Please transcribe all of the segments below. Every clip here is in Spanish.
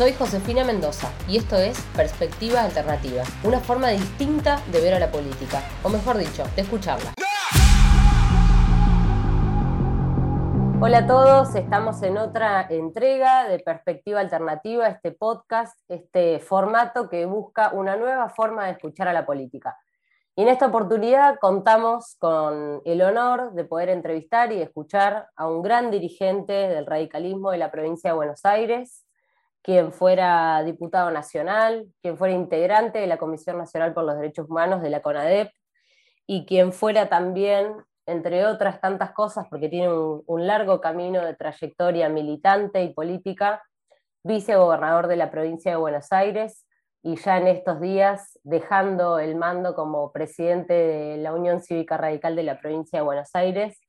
Soy Josefina Mendoza y esto es Perspectiva Alternativa, una forma distinta de ver a la política, o mejor dicho, de escucharla. Hola a todos, estamos en otra entrega de Perspectiva Alternativa, este podcast, este formato que busca una nueva forma de escuchar a la política. Y en esta oportunidad contamos con el honor de poder entrevistar y escuchar a un gran dirigente del radicalismo de la provincia de Buenos Aires, quien fuera diputado nacional, quien fuera integrante de la Comisión Nacional por los Derechos Humanos de la CONADEP y quien fuera también, entre otras tantas cosas, porque tiene un, largo camino de trayectoria militante y política, vicegobernador de la provincia de Buenos Aires y ya en estos días dejando el mando como presidente de la Unión Cívica Radical de la provincia de Buenos Aires.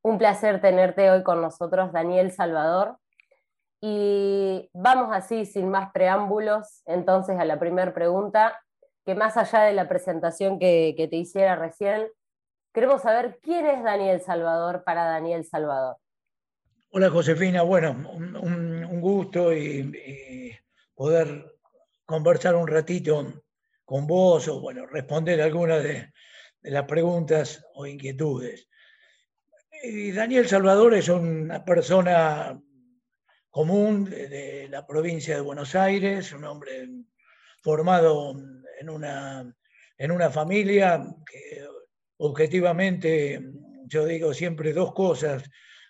Un placer tenerte hoy con nosotros, Daniel Salvador. Y vamos así, sin más preámbulos, entonces a la primera pregunta, que más allá de la presentación que, te hiciera recién, queremos saber quién es Daniel Salvador para Daniel Salvador. Hola Josefina, bueno, un, gusto y, poder conversar un ratito con vos o bueno, responder algunas de, de las preguntas o inquietudes. Y Daniel Salvador es una persona común de, la provincia de Buenos Aires, un hombre formado en una, en una familia que objetivamente, yo digo siempre dos cosas.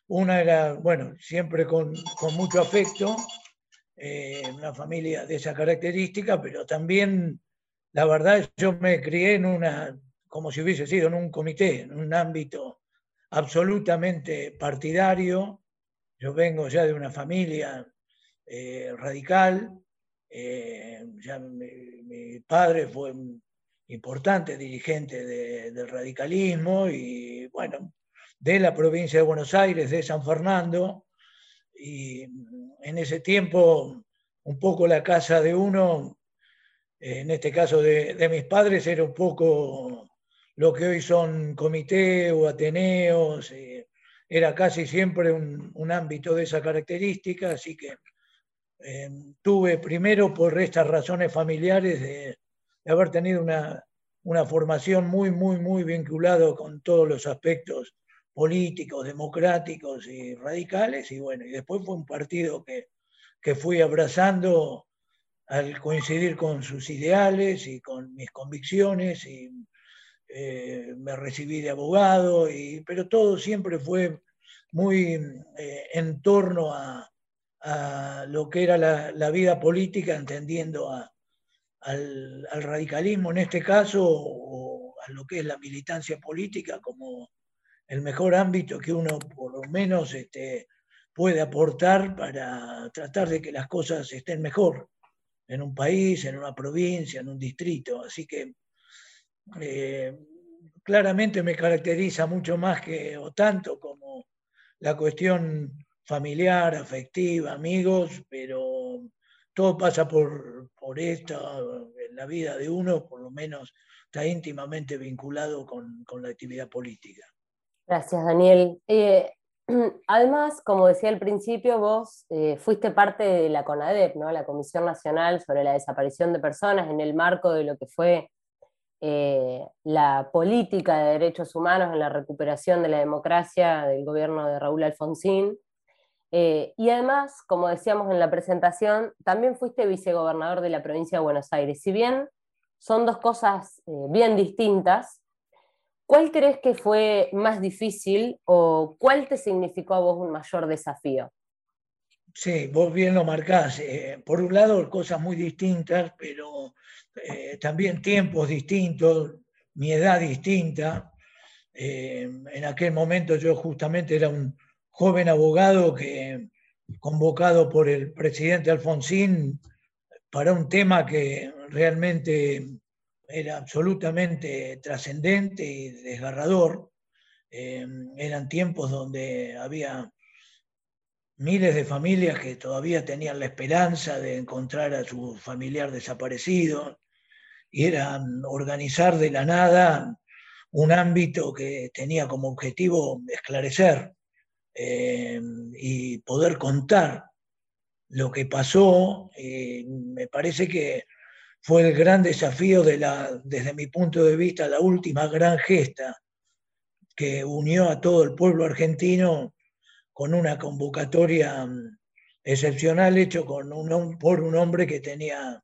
Una era, bueno, siempre con, mucho afecto, eh, una familia de esa característica, pero también, la verdad, yo me crié en una, como si hubiese sido en un comité, en un ámbito absolutamente partidario, yo vengo ya de una familia eh, radical, eh, mi, padre fue un importante dirigente del radicalismo y bueno, de la provincia de Buenos Aires, de San Fernando, y en ese tiempo un poco la casa de uno, en este caso de, mis padres, era un poco lo que hoy son comités o ateneos. Eh, era casi siempre un, ámbito de esa característica, así que eh, tuve primero por estas razones familiares de, haber tenido una, formación muy, muy, muy vinculada con todos los aspectos políticos, democráticos y radicales, y bueno, y después fue un partido que, que fui abrazando al coincidir con sus ideales y con mis convicciones y eh, me recibí de abogado, y, pero todo siempre fue muy eh, en torno a, lo que era la, vida política, entendiendo al, radicalismo en este caso, o a lo que es la militancia política como el mejor ámbito que uno por lo menos este, puede aportar para tratar de que las cosas estén mejor en un país, en una provincia, en un distrito. Así que eh, claramente me caracteriza mucho más que, o tanto como la cuestión familiar, afectiva, amigos, pero todo pasa por, por esto, en la vida de uno, por lo menos está íntimamente vinculado con, la actividad política. Gracias, Daniel. Eh, además, como decía al principio, vos eh, fuiste parte de la CONADEP, ¿no? la Comisión Nacional sobre la Desaparición de Personas, en el marco de lo que fue eh, la política de derechos humanos en la recuperación de la democracia del gobierno de Raúl Alfonsín. Eh, y además, como decíamos en la presentación, también fuiste vicegobernador de la provincia de Buenos Aires. Si bien son dos cosas eh, bien distintas, ¿cuál crees que fue más difícil o cuál te significó a vos un mayor desafío? Sí, vos bien lo marcás. por un lado, cosas muy distintas, pero eh, también tiempos distintos, mi edad distinta. Eh, en aquel momento yo justamente era un joven abogado que convocado por el presidente Alfonsín para un tema que realmente era absolutamente trascendente y desgarrador. Eh, eran tiempos donde había miles de familias que todavía tenían la esperanza de encontrar a su familiar desaparecido y era organizar de la nada un ámbito que tenía como objetivo esclarecer eh, y poder contar lo que pasó, eh, me parece que fue el gran desafío de la, desde mi punto de vista, la última gran gesta que unió a todo el pueblo argentino con una convocatoria mm, excepcional hecho con un, por un hombre que tenía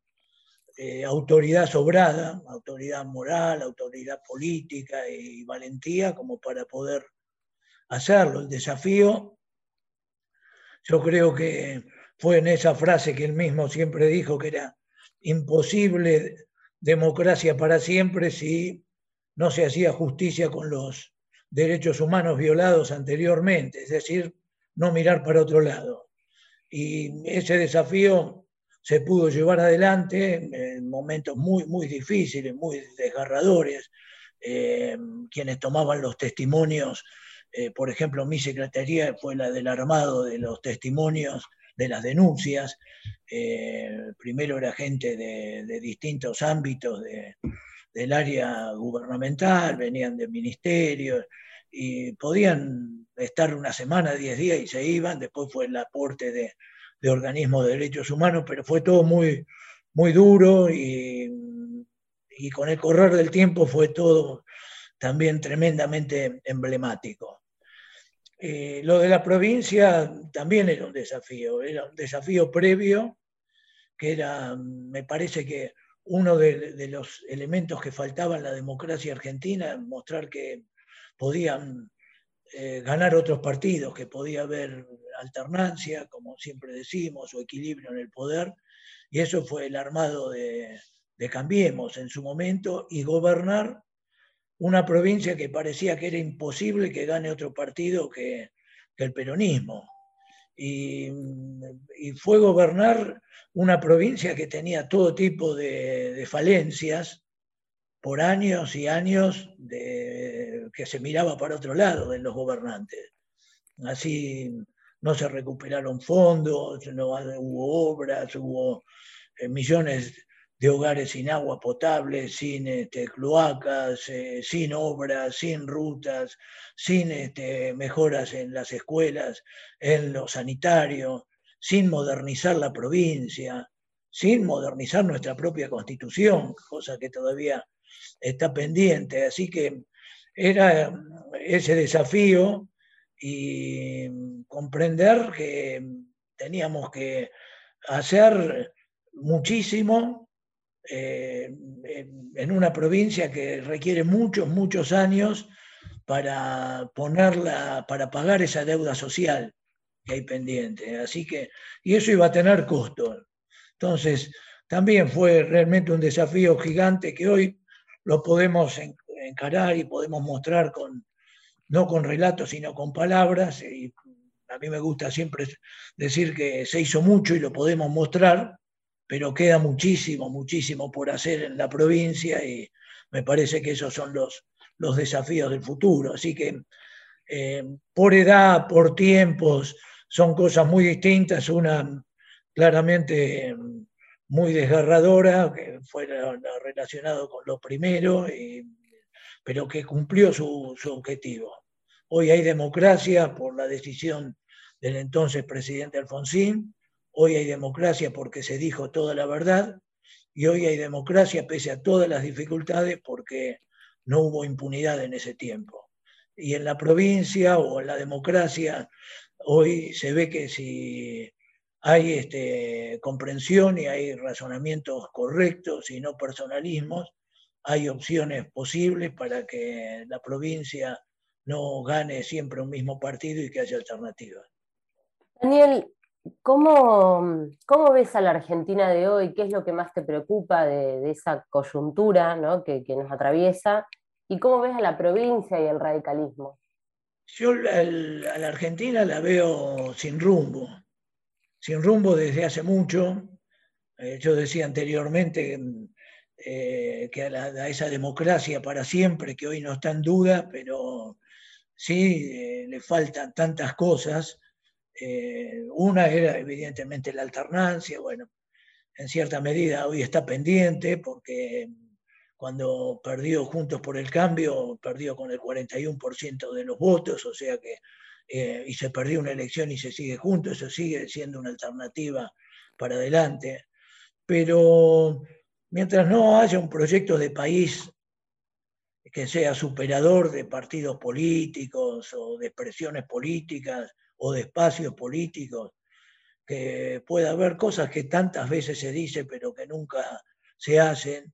eh, autoridad sobrada, autoridad moral, autoridad política y valentía como para poder hacerlo. El desafío, yo creo que fue en esa frase que él mismo siempre dijo que era imposible democracia para siempre si no se hacía justicia con los derechos humanos violados anteriormente, es decir, no mirar para otro lado. Y ese desafío se pudo llevar adelante en momentos muy, muy difíciles, muy desgarradores. Eh, quienes tomaban los testimonios, eh, por ejemplo, mi secretaría fue la del armado de los testimonios de las denuncias. Eh, primero era gente de, distintos ámbitos del área gubernamental, venían de ministerios y podían estar una semana, diez días y se iban. Después fue el aporte de, de organismos de derechos humanos, pero fue todo muy, muy duro y, con el correr del tiempo fue todo también tremendamente emblemático. Eh, lo de la provincia también era un desafío, era un desafío previo, que era, me parece que uno de, los elementos que faltaba en la democracia argentina, mostrar que podían eh, ganar otros partidos, que podía haber alternancia, como siempre decimos, o equilibrio en el poder, y eso fue el armado de, Cambiemos en su momento, y gobernar una provincia que parecía que era imposible que gane otro partido que, el peronismo. Y, fue gobernar una provincia que tenía todo tipo de falencias, por años y años de, que se miraba para otro lado en los gobernantes. Así no se recuperaron fondos, no hubo obras, hubo eh, millones de hogares sin agua potable, sin este, cloacas, eh, sin obras, sin rutas, sin este, mejoras en las escuelas, en lo sanitario, sin modernizar la provincia, sin modernizar nuestra propia constitución, cosa que todavía está pendiente. Así que era ese desafío y comprender que teníamos que hacer muchísimo eh, en una provincia que requiere muchos, muchos años para ponerla, para pagar esa deuda social que hay pendiente. Así que, y eso iba a tener costo. Entonces, también fue realmente un desafío gigante que hoy lo podemos encarar y podemos mostrar con, no con relatos, sino con palabras. Y a mí me gusta siempre decir que se hizo mucho y lo podemos mostrar, pero queda muchísimo, muchísimo por hacer en la provincia y me parece que esos son los, los desafíos del futuro. Así que eh, por edad, por tiempos, son cosas muy distintas. Una claramente muy desgarradora, que fue relacionado con lo primero, pero que cumplió su, objetivo. Hoy hay democracia por la decisión del entonces presidente Alfonsín, hoy hay democracia porque se dijo toda la verdad, y hoy hay democracia pese a todas las dificultades porque no hubo impunidad en ese tiempo. Y en la provincia o en la democracia, hoy se ve que si hay este, comprensión y hay razonamientos correctos y no personalismos, hay opciones posibles para que la provincia no gane siempre un mismo partido y que haya alternativas. Daniel, ¿cómo, cómo ves a la Argentina de hoy? ¿Qué es lo que más te preocupa de, esa coyuntura que, que, nos atraviesa? ¿Y cómo ves a la provincia y el radicalismo? Yo a la Argentina la veo sin rumbo sin rumbo desde hace mucho. Eh, yo decía anteriormente eh, que a, esa democracia para siempre, que hoy no está en duda, pero sí eh, le faltan tantas cosas. Una era evidentemente la alternancia, bueno, en cierta medida hoy está pendiente porque cuando perdió Juntos por el Cambio, perdió con el 41% de los votos, o sea que, eh, y se perdió una elección y se sigue juntos, eso sigue siendo una alternativa para adelante. Pero mientras no haya un proyecto de país que sea superador de partidos políticos o de expresiones políticas o de espacios políticos, que pueda haber cosas que tantas veces se dice pero que nunca se hacen,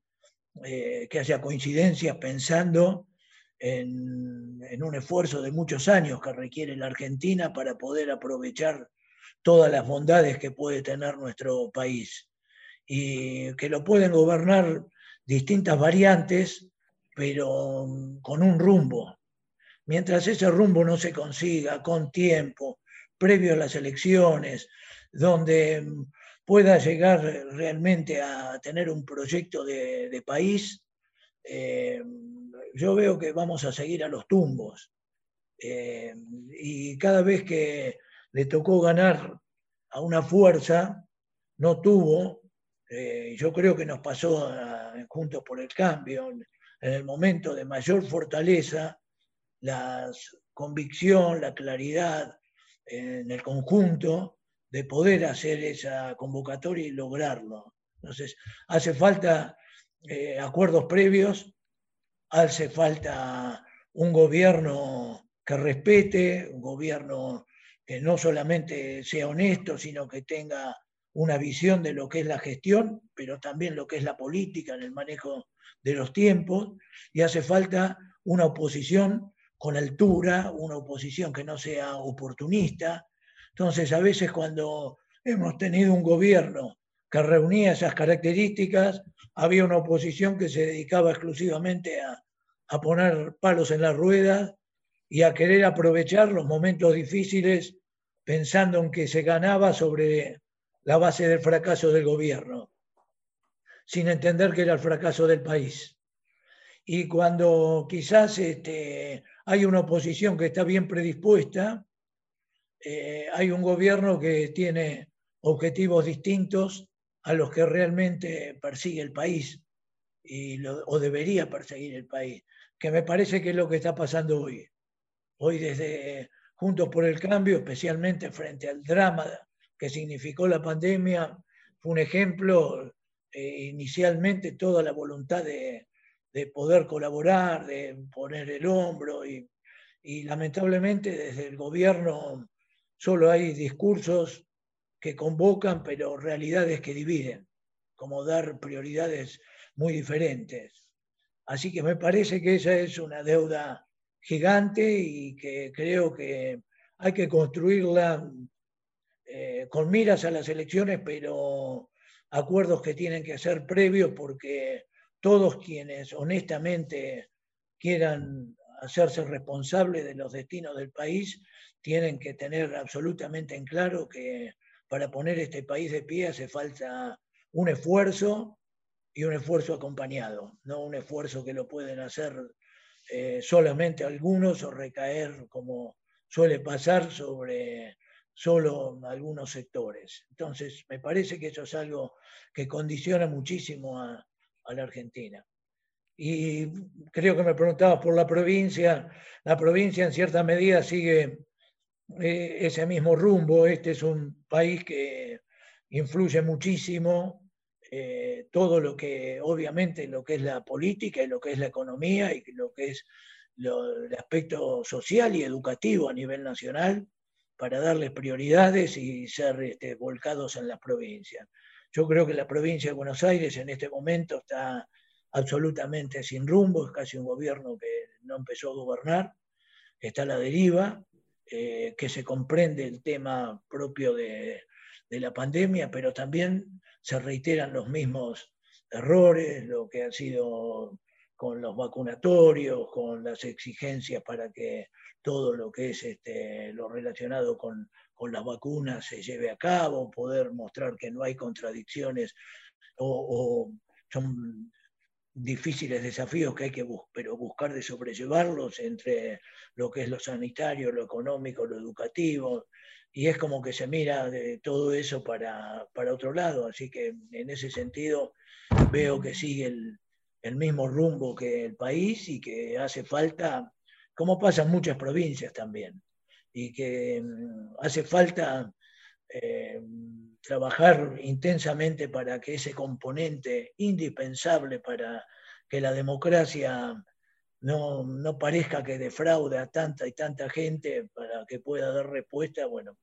eh, que haya coincidencias pensando en, un esfuerzo de muchos años que requiere la Argentina para poder aprovechar todas las bondades que puede tener nuestro país y que lo pueden gobernar distintas variantes, pero con un rumbo. Mientras ese rumbo no se consiga con tiempo, previo a las elecciones, donde pueda llegar realmente a tener un proyecto de, país, eh, yo veo que vamos a seguir a los tumbos. Eh, y cada vez que le tocó ganar a una fuerza, no tuvo, eh, yo creo que nos pasó Juntos por el Cambio, en el momento de mayor fortaleza, la convicción, la claridad en el conjunto de poder hacer esa convocatoria y lograrlo. Entonces, hace falta eh, acuerdos previos, hace falta un gobierno que respete, un gobierno que no solamente sea honesto, sino que tenga una visión de lo que es la gestión, pero también lo que es la política en el manejo de los tiempos, y hace falta una oposición con altura, una oposición que no sea oportunista, entonces, a veces cuando hemos tenido un gobierno que reunía esas características, había una oposición que se dedicaba exclusivamente a, poner palos en las ruedas y a querer aprovechar los momentos difíciles pensando en que se ganaba sobre la base del fracaso del gobierno, sin entender que era el fracaso del país. Y cuando quizás este, hay una oposición que está bien predispuesta, eh, hay un gobierno que tiene objetivos distintos a los que realmente persigue el país y o debería perseguir el país, que me parece que es lo que está pasando hoy. Hoy desde Juntos por el Cambio, especialmente frente al drama que significó la pandemia, fue un ejemplo eh, inicialmente toda la voluntad de, poder colaborar, de poner el hombro y, y lamentablemente desde el gobierno Solo hay discursos que convocan, pero realidades que dividen, como dar prioridades muy diferentes. Así que me parece que esa es una deuda gigante y que creo que hay que construirla eh, con miras a las elecciones, pero acuerdos que tienen que ser previos porque todos quienes honestamente quieran hacerse responsables de los destinos del país tienen que tener absolutamente en claro que para poner este país de pie hace falta un esfuerzo y un esfuerzo acompañado, no un esfuerzo que lo pueden hacer eh, solamente algunos o recaer como suele pasar sobre solo algunos sectores. Entonces, me parece que eso es algo que condiciona muchísimo a, a la Argentina. Y creo que me preguntabas por la provincia. La provincia en cierta medida sigue eh, ese mismo rumbo. Este es un país que influye muchísimo eh, todo lo que, obviamente, lo que es la política y lo que es la economía y lo que es el aspecto social y educativo a nivel nacional para darles prioridades y ser este, volcados en las provincias. Yo creo que la provincia de Buenos Aires en este momento está absolutamente sin rumbo, es casi un gobierno que no empezó a gobernar, está a la deriva, eh, que se comprende el tema propio de, la pandemia, pero también se reiteran los mismos errores, lo que ha sido con los vacunatorios, con las exigencias para que todo lo que es este, lo relacionado con, las vacunas se lleve a cabo, poder mostrar que no hay contradicciones o, son difíciles desafíos que hay que pero buscar de sobrellevarlos entre lo que es lo sanitario, lo económico, lo educativo, y es como que se mira de todo eso para, otro lado, así que en ese sentido veo que sigue el, el mismo rumbo que el país y que hace falta, como pasa en muchas provincias también, y que mm, hace falta eh, trabajar intensamente para que ese componente indispensable para que la democracia no, no, parezca que defraude a tanta y tanta gente para que pueda dar respuesta, bueno,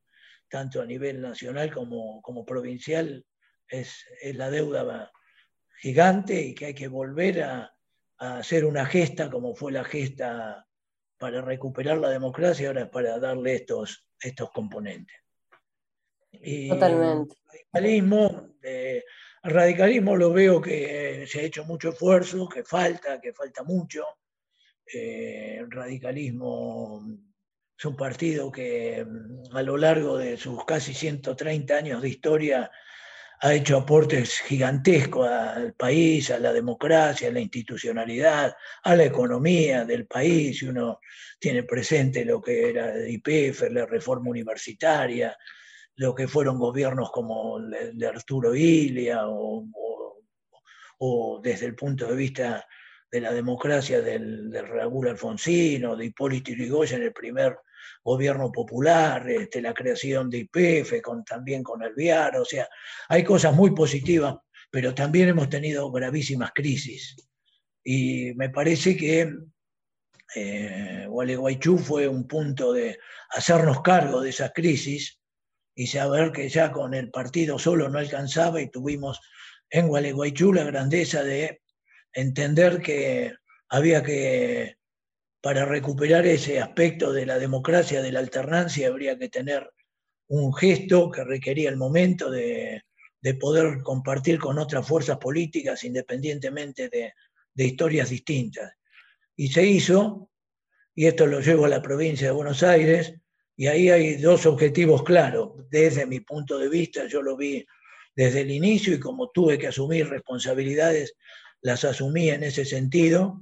tanto a nivel nacional como, como provincial, es, es, la deuda gigante y que hay que volver a, hacer una gesta como fue la gesta para recuperar la democracia, ahora es para darle estos, estos componentes. Y Totalmente. Radicalismo, eh, radicalismo lo veo que se ha hecho mucho esfuerzo, que falta, que falta mucho. Eh, el radicalismo es un partido que mm, a lo largo de sus casi 130 años de historia ha hecho aportes gigantescos al país, a la democracia, a la institucionalidad, a la economía del país. Uno tiene presente lo que era el IPF, la reforma universitaria, lo que fueron gobiernos como el de Arturo Ilia o, desde el punto de vista de la democracia del, Raúl Alfonsino, de Hipólito Yrigoyen, el primer gobierno popular, este, la creación de IPF, con, también con Alviar, o sea, hay cosas muy positivas, pero también hemos tenido gravísimas crisis. Y me parece que eh, Gualeguaychú fue un punto de hacernos cargo de esa crisis y saber que ya con el partido solo no alcanzaba y tuvimos en Gualeguaychú la grandeza de entender que había que, para recuperar ese aspecto de la democracia, de la alternancia, habría que tener un gesto que requería el momento de, poder compartir con otras fuerzas políticas independientemente de, de historias distintas. Y se hizo, y esto lo llevo a la provincia de Buenos Aires, y ahí hay dos objetivos claros. Desde mi punto de vista, yo lo vi desde el inicio y como tuve que asumir responsabilidades, las asumí en ese sentido.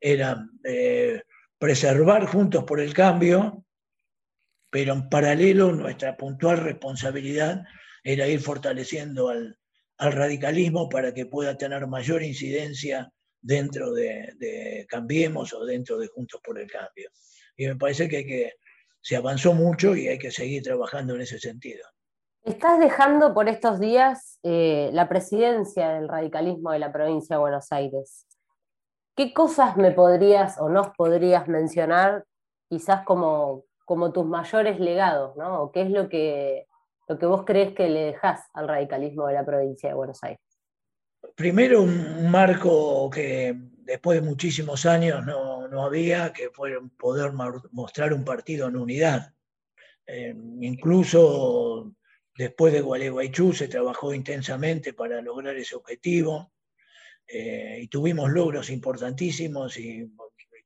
Era eh, preservar Juntos por el Cambio, pero en paralelo nuestra puntual responsabilidad era ir fortaleciendo al, radicalismo para que pueda tener mayor incidencia dentro de, de Cambiemos o dentro de Juntos por el Cambio. Y me parece que hay que se avanzó mucho y hay que seguir trabajando en ese sentido. Estás dejando por estos días eh, la presidencia del radicalismo de la provincia de Buenos Aires. ¿Qué cosas me podrías o nos podrías mencionar quizás como, como tus mayores legados, ¿no? ¿O qué es lo que, lo que vos crees que le dejás al radicalismo de la provincia de Buenos Aires? Primero, un marco que después de muchísimos años no, no había, que fue poder mostrar un partido en unidad. Eh, incluso después de Gualeguaychú se trabajó intensamente para lograr ese objetivo eh, y tuvimos logros importantísimos y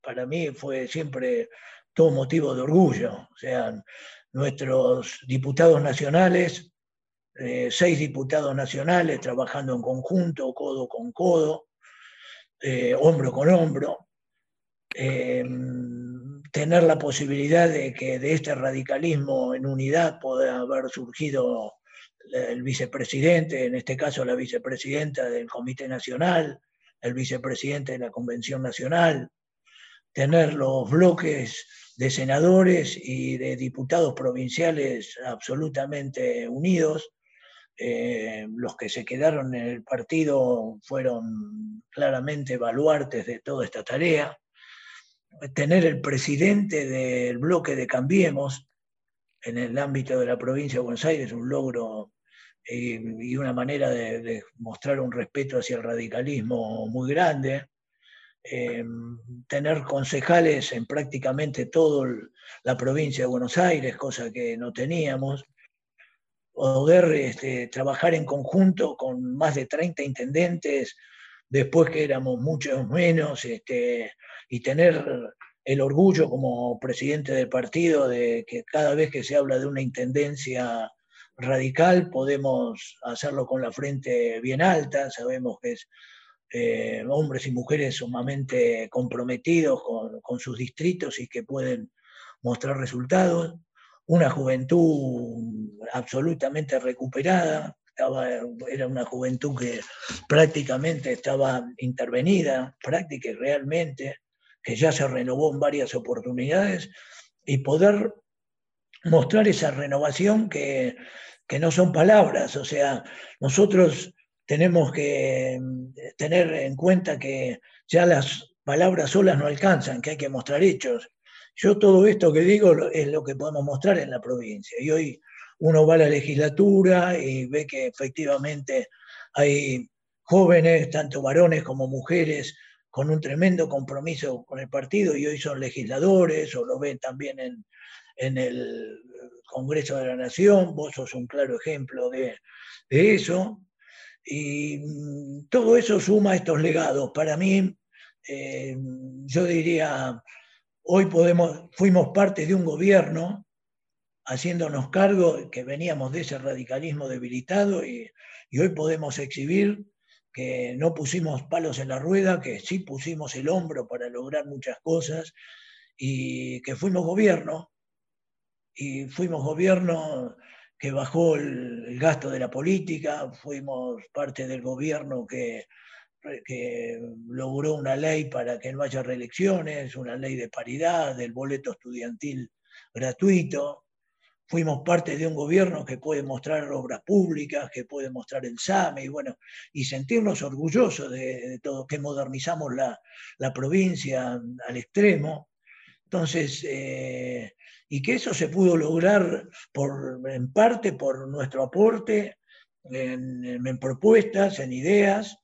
para mí fue siempre todo motivo de orgullo. O sea, nuestros diputados nacionales, eh, seis diputados nacionales trabajando en conjunto, codo con codo, eh, hombro con hombro, tener la posibilidad de que de este radicalismo en unidad pueda haber surgido el vicepresidente, en este caso la vicepresidenta del Comité Nacional, el vicepresidente de la Convención Nacional, tener los bloques de senadores y de diputados provinciales absolutamente unidos, eh, los que se quedaron en el partido fueron claramente baluartes de toda esta tarea. Tener el presidente del bloque de Cambiemos en el ámbito de la provincia de Buenos Aires, un logro eh, y una manera de, mostrar un respeto hacia el radicalismo muy grande. Eh, tener concejales en prácticamente toda la provincia de Buenos Aires, cosa que no teníamos poder este, trabajar en conjunto con más de 30 intendentes, después que éramos muchos menos, este, y tener el orgullo como presidente del partido de que cada vez que se habla de una intendencia radical podemos hacerlo con la frente bien alta, sabemos que es eh, hombres y mujeres sumamente comprometidos con, con sus distritos y que pueden mostrar resultados. Una juventud absolutamente recuperada, era una juventud que prácticamente estaba intervenida, práctica realmente, que ya se renovó en varias oportunidades, y poder mostrar esa renovación que, que no son palabras, o sea, nosotros tenemos que tener en cuenta que ya las palabras solas no alcanzan, que hay que mostrar hechos. Yo todo esto que digo es lo que podemos mostrar en la provincia. Y hoy uno va a la legislatura y ve que efectivamente hay jóvenes, tanto varones como mujeres, con un tremendo compromiso con el partido y hoy son legisladores o lo ven también en, en el Congreso de la Nación, vos sos un claro ejemplo de, de eso. Y mm, todo eso suma estos legados. Para mí, eh, yo diría, hoy podemos, fuimos parte de un gobierno haciéndonos cargo que veníamos de ese radicalismo debilitado y, hoy podemos exhibir que no pusimos palos en la rueda, que sí pusimos el hombro para lograr muchas cosas y que fuimos gobierno y fuimos gobierno que bajó el, gasto de la política, fuimos parte del gobierno que, que logró una ley para que no haya reelecciones, una ley de paridad, del boleto estudiantil gratuito. Fuimos parte de un gobierno que puede mostrar obras públicas, que puede mostrar el SAME y bueno, y sentirnos orgullosos de, todo, que modernizamos la, la, provincia al extremo. Entonces, eh, y que eso se pudo lograr por, en parte por nuestro aporte en, propuestas, en ideas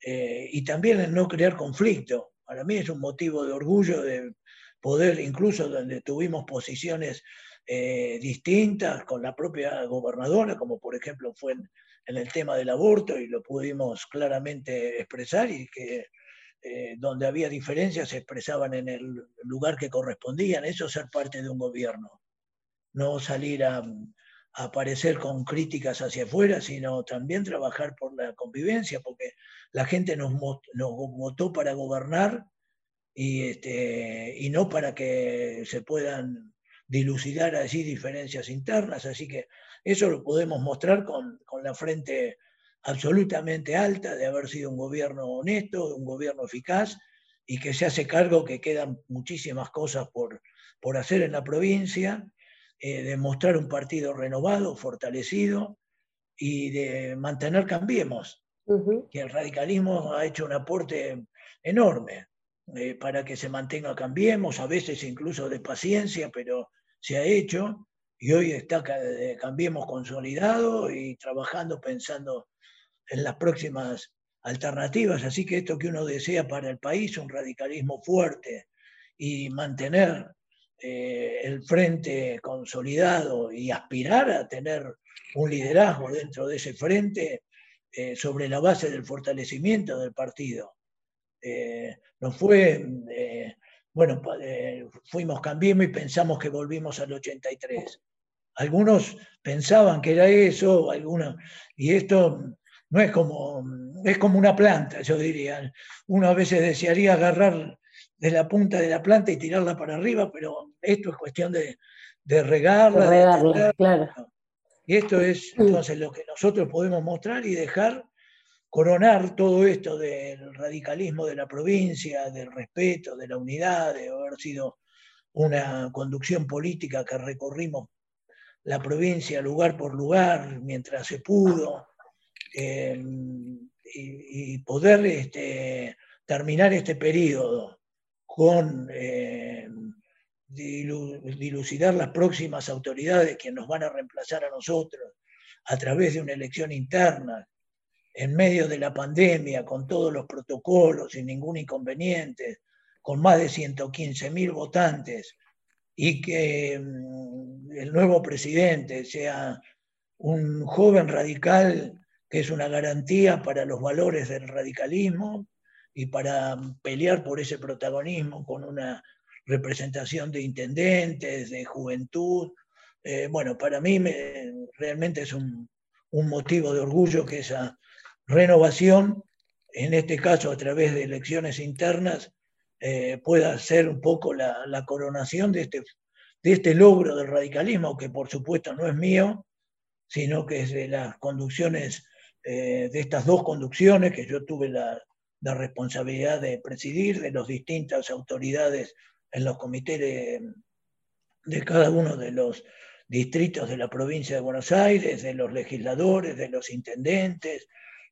eh, y también en no crear conflicto. Para mí es un motivo de orgullo de poder, incluso donde tuvimos posiciones eh, distintas con la propia gobernadora, como por ejemplo fue en, el tema del aborto y lo pudimos claramente expresar y que eh, donde había diferencias se expresaban en el lugar que correspondían. Eso es ser parte de un gobierno. No salir a, aparecer con críticas hacia afuera, sino también trabajar por la convivencia, porque la gente nos, votó para gobernar este, y no para que se puedan dilucidar allí diferencias internas. Así que eso lo podemos mostrar con, con la frente absolutamente alta de haber sido un gobierno honesto, un gobierno eficaz y que se hace cargo que quedan muchísimas cosas por, por hacer en la provincia, eh, de mostrar un partido renovado, fortalecido y de mantener Cambiemos, que el radicalismo ha hecho un aporte enorme eh, para que se mantenga Cambiemos, a veces incluso de paciencia, pero se ha hecho y hoy está eh, Cambiemos consolidado y trabajando pensando en las próximas alternativas. Así que esto que uno desea para el país, un radicalismo fuerte y mantener eh, el frente consolidado y aspirar a tener un liderazgo dentro de ese frente eh, sobre la base del fortalecimiento del partido. Nos fue, bueno, fuimos, cambiemos y pensamos que volvimos al 83. Algunos pensaban que era eso, algunos, y esto no es como, es como una planta, yo diría. Uno a veces desearía agarrar de la punta de la planta y tirarla para arriba, pero esto es cuestión de, regarla. regarla, claro. Y esto es entonces lo que nosotros podemos mostrar y dejar coronar todo esto del radicalismo de la provincia, del respeto, de la unidad, de haber sido una conducción política que recorrimos la provincia lugar por lugar mientras se pudo, Em, y, poder este, terminar este periodo con em, dilucidar las próximas autoridades que nos van a reemplazar a nosotros a través de una elección interna, en medio de la pandemia, con todos los protocolos, sin ningún inconveniente, con más de 115.000 votantes, y que em, el nuevo presidente sea un joven radical que es una garantía para los valores del radicalismo y para pelear por ese protagonismo con una representación de intendentes, de juventud. Eh, bueno, para mí realmente es un, motivo de orgullo que esa renovación, en este caso a través de elecciones internas, eh, pueda ser un poco la, la coronación de este, de este logro del radicalismo, que por supuesto no es mío, sino que es de las conducciones, eh, de estas dos conducciones que yo tuve la, responsabilidad de presidir, de las distintas autoridades en los comités de, cada uno de los distritos de la provincia de Buenos Aires, de los legisladores, de los intendentes,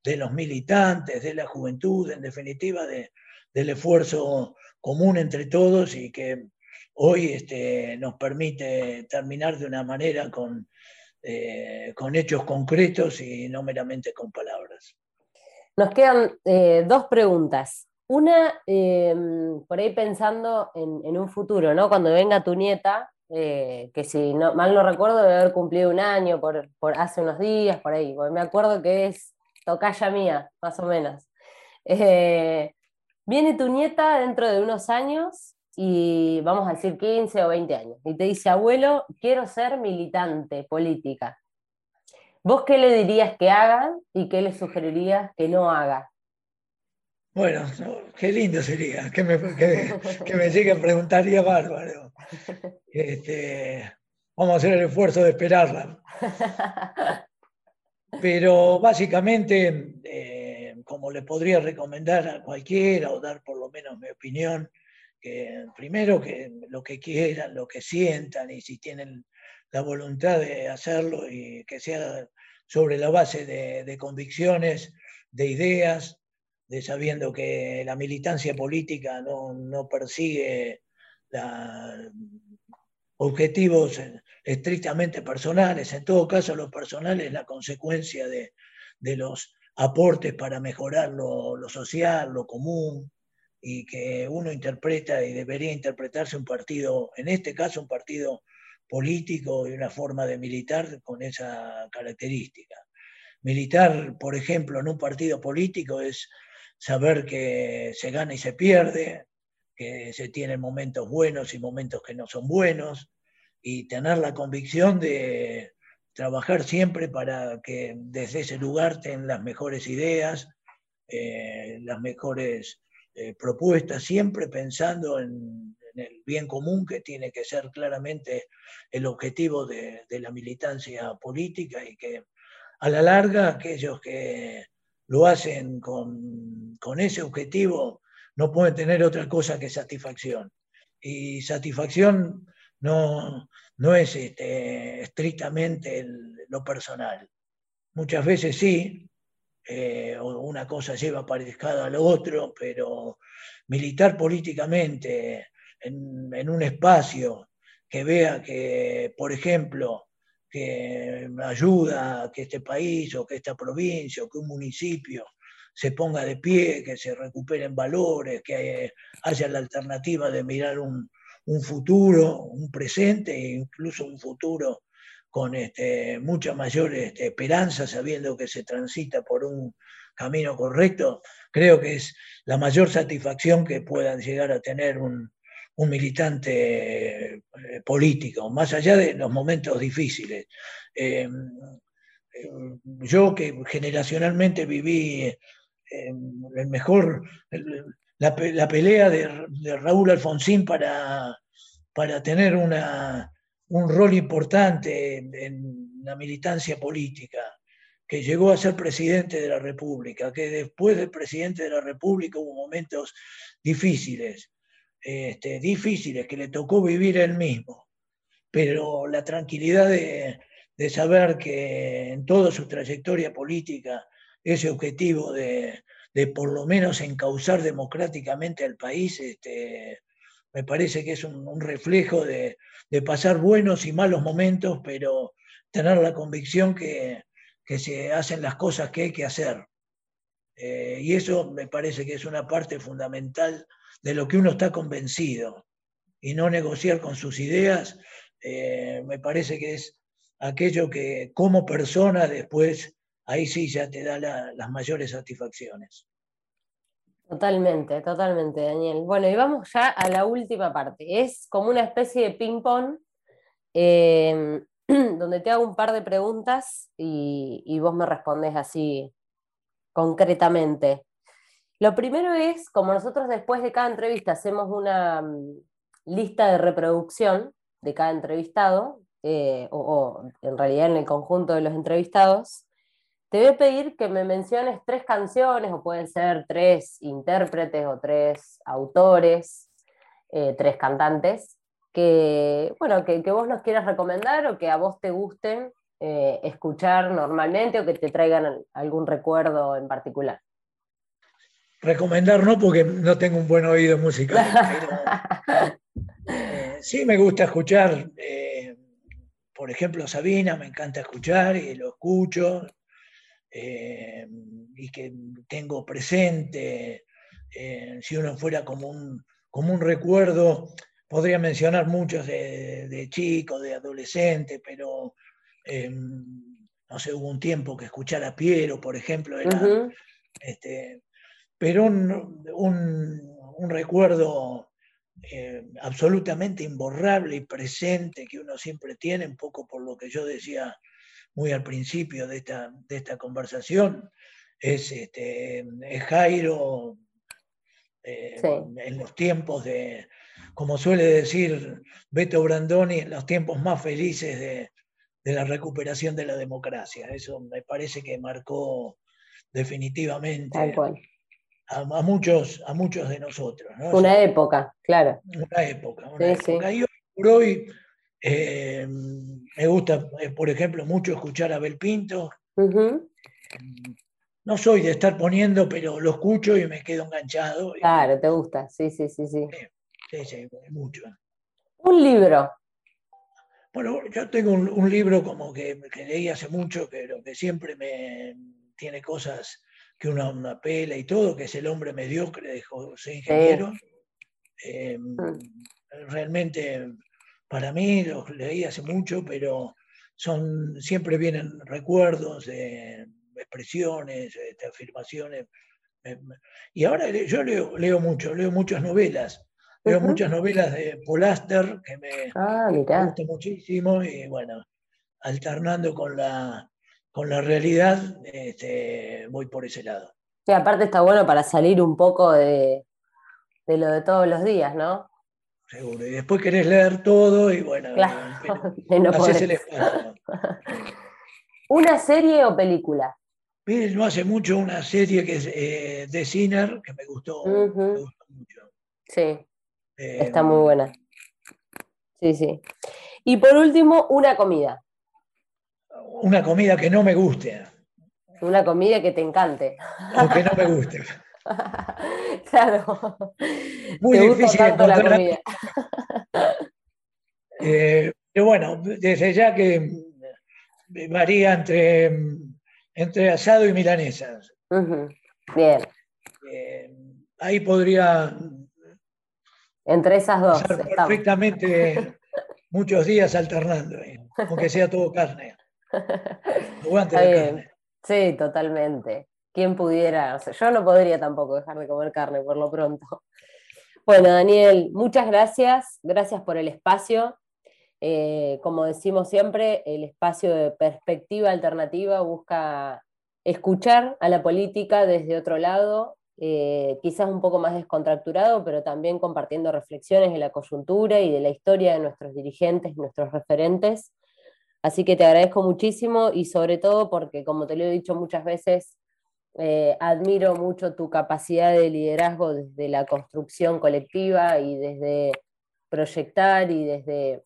de los militantes, de la juventud, en definitiva, del esfuerzo común entre todos y que hoy este, nos permite terminar de una manera con, eh, con hechos concretos y no meramente con palabras. Nos quedan eh, dos preguntas. Una, em, por ahí pensando en, un futuro, ¿no? Cuando venga tu nieta, eh, que si mal no recuerdo debe haber cumplido un año por, por hace unos días, por ahí, me acuerdo que es tocaya mía, más o menos. viene tu nieta dentro de unos años y vamos a decir 15 o 20 años, y te dice, abuelo, quiero ser militante política. ¿Vos qué le dirías que haga y qué le sugerirías que no haga? Bueno, qué lindo sería que me, que, me llegue a preguntar, bárbaro. Este, vamos a hacer el esfuerzo de esperarla. Pero básicamente, eh, como le podría recomendar a cualquiera o dar por lo menos mi opinión, primero que lo que quieran, lo que sientan y si tienen la voluntad de hacerlo y que sea sobre la base de, convicciones, de ideas, de sabiendo que la militancia política no, persigue objetivos estrictamente personales, en todo caso lo personal es la consecuencia de, los aportes para mejorar lo social, lo común, y que uno interpreta y debería interpretarse un partido, en este caso un partido político y una forma de militar con esa característica. Militar, por ejemplo, en un partido político es saber que se gana y se pierde, que se tienen momentos buenos y momentos que no son buenos, y tener la convicción de trabajar siempre para que desde ese lugar tengan las mejores ideas, eh, las mejores eh, propuestas, siempre pensando en, el bien común que tiene que ser claramente el objetivo de, la militancia política y que a la larga aquellos que lo hacen con, ese objetivo no pueden tener otra cosa que satisfacción. Y satisfacción no, no es este, estrictamente lo personal. Muchas veces sí, eh, una cosa lleva aparejada a lo otro, pero militar políticamente en, un espacio que vea que, por ejemplo, que ayuda a que este país o que esta provincia o que un municipio se ponga de pie, que se recuperen valores, que haya la alternativa de mirar un, futuro, un presente e incluso un futuro con este, mucha mayor este, esperanza, sabiendo que se transita por un camino correcto, creo que es la mayor satisfacción que puedan llegar a tener un, militante eh, político, más allá de los momentos difíciles. Em, yo que generacionalmente viví el mejor, la, pelea de, de, Raúl Alfonsín para, para tener una, un rol importante en, la militancia política, que llegó a ser presidente de la República, que después de presidente de la República hubo momentos difíciles, este, difíciles que le tocó vivir él mismo, pero la tranquilidad de, saber que en toda su trayectoria política ese objetivo de, por lo menos encauzar democráticamente al país este, me parece que es un, reflejo de, pasar buenos y malos momentos, pero tener la convicción que, se hacen las cosas que hay que hacer. Eh, y eso me parece que es una parte fundamental de lo que uno está convencido. Y no negociar con sus ideas, eh, me parece que es aquello que como persona después, ahí sí ya te da las mayores satisfacciones. Totalmente, totalmente, Daniel. Bueno, y vamos ya a la última parte. Es como una especie de ping-pong em, donde te hago un par de preguntas y, vos me respondes así concretamente. Lo primero es, como nosotros después de cada entrevista hacemos una mm, lista de reproducción de cada entrevistado, eh, o, en realidad en el conjunto de los entrevistados, te voy a pedir que me menciones tres canciones, o pueden ser tres intérpretes o tres autores, eh, tres cantantes, que, bueno, que, vos nos quieras recomendar o que a vos te gusten eh, escuchar normalmente o que te traigan algún recuerdo en particular. Recomendar no, porque no tengo un buen oído musical. Eh, sí me gusta escuchar, por ejemplo, Sabina, me encanta escuchar y lo escucho. Eh, y que tengo presente, eh, si uno fuera como un, como un recuerdo, podría mencionar muchos de, de chico, de adolescente, pero eh, no sé, hubo un tiempo que escuchar a Piero, por ejemplo, era, este, pero un, un, recuerdo absolutamente imborrable y presente que uno siempre tiene, un poco por lo que yo decía muy al principio de esta, de esta conversación, es, este, Jairo eh, en los tiempos de, como suele decir Beto Brandoni, en los tiempos más felices de, la recuperación de la democracia. Eso me parece que marcó definitivamente a, muchos, a muchos de nosotros. Una época, claro. Una época. Una época. Y hoy por hoy eh, me gusta, eh, por ejemplo, mucho escuchar a Belpinto. No soy de estar poniendo, pero lo escucho y me quedo enganchado. Claro, te gusta, sí, sí, sí, sí. Sí, sí, mucho. Un libro. Bueno, yo tengo un, libro como que, leí hace mucho, pero que siempre me tiene cosas que uno, una pela y todo, que es El hombre mediocre de José Ingeniero. Eh, mm. Realmente para mí, los leí hace mucho, pero son, siempre vienen recuerdos, expresiones, este, afirmaciones. Y ahora yo leo, leo mucho, leo muchas novelas. Leo muchas novelas de Polaster que me ah, gustan muchísimo y bueno, alternando con la, con la realidad, este, voy por ese lado. Sí, aparte está bueno para salir un poco de, de lo de todos los días, ¿no? Seguro. Y después querés leer todo y bueno, no el ¿Una serie o película? Miren, no hace mucho una serie que es eh, de Sinner, que me gustó, mucho. Sí, eh, está muy buena. Sí, sí. Y por último, una comida. Una comida que no me guste. Una comida que te encante. O que no me guste. claro. Muy difícil encontrar. Eh, pero bueno, desde ya que varía entre, entre asado y milanesas. Bien. Eh, ahí podría. Entre esas dos. Perfectamente muchos días alternando, eh, aunque sea todo carne. Aguante la carne. Sí, totalmente quién pudiera, yo no podría tampoco dejar de comer carne por lo pronto. Bueno, Daniel, muchas gracias, gracias por el espacio. Eh, como decimos siempre, el espacio de perspectiva alternativa busca escuchar a la política desde otro lado, eh, quizás un poco más descontracturado, pero también compartiendo reflexiones de la coyuntura y de la historia de nuestros dirigentes, nuestros referentes. Así que te agradezco muchísimo y sobre todo porque, como te lo he dicho muchas veces, eh, admiro mucho tu capacidad de liderazgo desde la construcción colectiva y desde proyectar y desde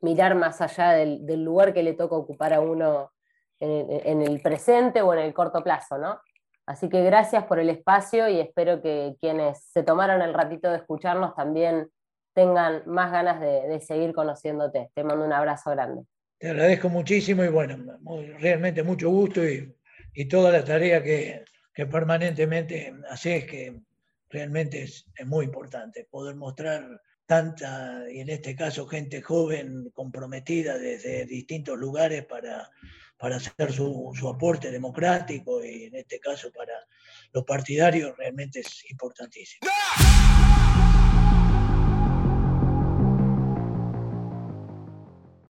mirar más allá del, lugar que le toca ocupar a uno en, el presente o en el corto plazo, ¿no? Así que gracias por el espacio y espero que quienes se tomaron el ratito de escucharnos también tengan más ganas de, seguir conociéndote. Te mando un abrazo grande. Te agradezco muchísimo y bueno, realmente mucho gusto y y toda la tarea que, permanentemente haces, que realmente es, muy importante, poder mostrar tanta, y en este caso gente joven comprometida desde distintos lugares para, para hacer su, su, aporte democrático y en este caso para los partidarios realmente es importantísimo.